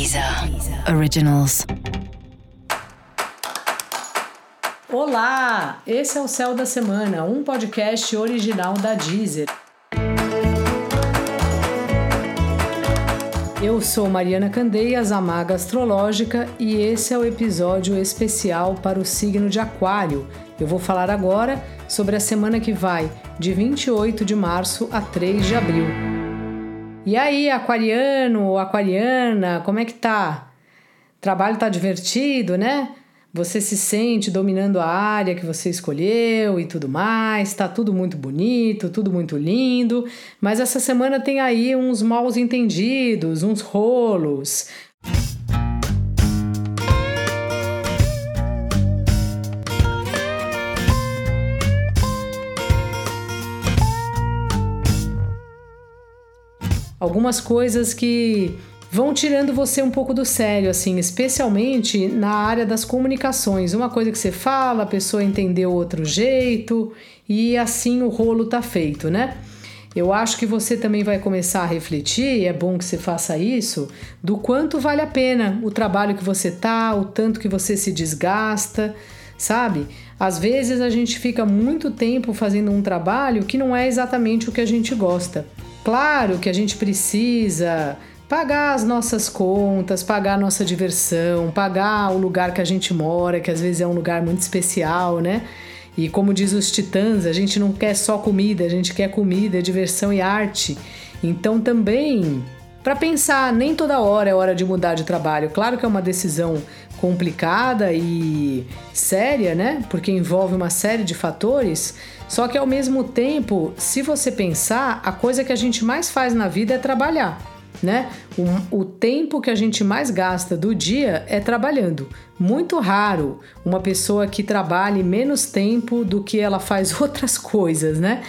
Deezer Originals. Olá, esse é o Céu da Semana, um podcast original da Deezer. Eu sou Mariana Candeias, a maga astrológica, e esse é o episódio especial para o signo de Aquário. Eu vou falar agora sobre a semana que vai, de 28 de março a 3 de abril. E aí, aquariano ou aquariana, como é que tá? Trabalho tá divertido, né? Você se sente dominando a área que você escolheu e tudo mais, tá tudo muito bonito, tudo muito lindo, mas essa semana tem aí uns maus entendidos, uns rolos, algumas coisas que vão tirando você um pouco do sério, assim, especialmente na área das comunicações. Uma coisa que você fala, a pessoa entendeu outro jeito e assim o rolo tá feito, né? Eu acho que você também vai começar a refletir, e é bom que você faça isso, do quanto vale a pena o trabalho que você tá, o tanto que você se desgasta, sabe? Às vezes a gente fica muito tempo fazendo um trabalho que não é exatamente o que a gente gosta. Claro que a gente precisa pagar as nossas contas, pagar a nossa diversão, pagar o lugar que a gente mora, que às vezes é um lugar muito especial, né? E como diz os titãs, a gente não quer só comida, a gente quer comida, diversão e arte. Então também para pensar, nem toda hora é hora de mudar de trabalho. Claro que é uma decisão complicada e séria, né? Porque envolve uma série de fatores. Só que ao mesmo tempo, se você pensar, a coisa que a gente mais faz na vida é trabalhar. Né? O, o, tempo que a gente mais gasta do dia é trabalhando. Muito raro uma pessoa que trabalhe menos tempo do que ela faz outras coisas, né?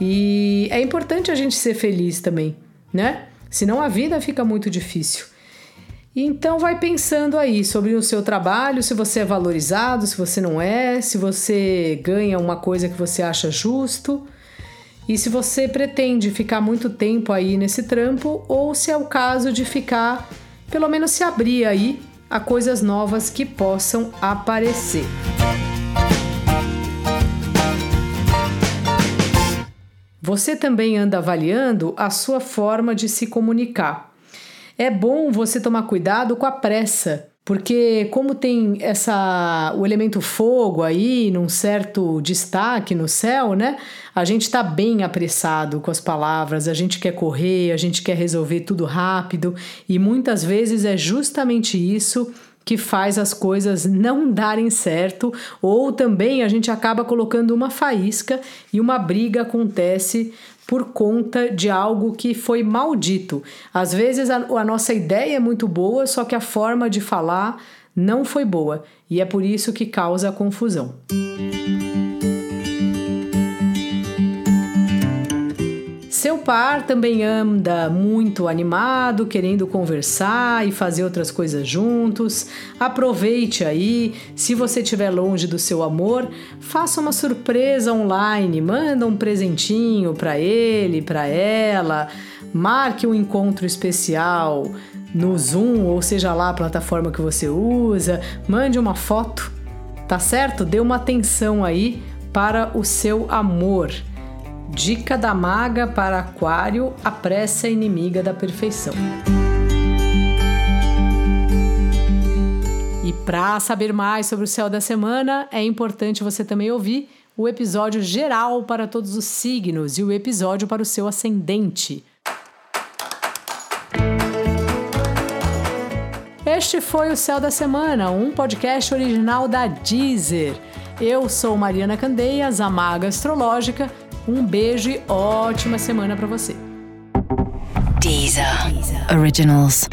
E é importante a gente ser feliz também, né? Senão a vida fica muito difícil. Então vai pensando aí sobre o seu trabalho, se você é valorizado, se você não é, se você ganha uma coisa que você acha justo e se você pretende ficar muito tempo aí nesse trampo ou se é o caso de ficar, pelo menos se abrir aí a coisas novas que possam aparecer. Você também anda avaliando a sua forma de se comunicar. É bom você tomar cuidado com a pressa, porque como tem essa o elemento fogo aí num certo destaque no céu, né? A gente está bem apressado com as palavras, a gente quer correr, a gente quer resolver tudo rápido e muitas vezes é justamente isso que faz as coisas não darem certo, ou também a gente acaba colocando uma faísca e uma briga acontece por conta de algo que foi maldito. Às vezes a, a nossa ideia é muito boa, só que a forma de falar não foi boa, e é por isso que causa confusão. Seu par também anda muito animado, querendo conversar e fazer outras coisas juntos. Aproveite aí. Se você estiver longe do seu amor, faça uma surpresa online, manda um presentinho para ele, para ela, marque um encontro especial no Zoom, ou seja lá a plataforma que você usa, mande uma foto, tá certo? Dê uma atenção aí para o seu amor. Dica da maga para Aquário: a pressa inimiga da perfeição. E para saber mais sobre o céu da semana, é importante você também ouvir o episódio geral para todos os signos e o episódio para o seu ascendente. Este foi o Céu da Semana, um podcast original da Deezer. Eu sou Mariana Candeias, a maga astrológica um beijo e ótima semana para você. Deezer. Deezer. Originals.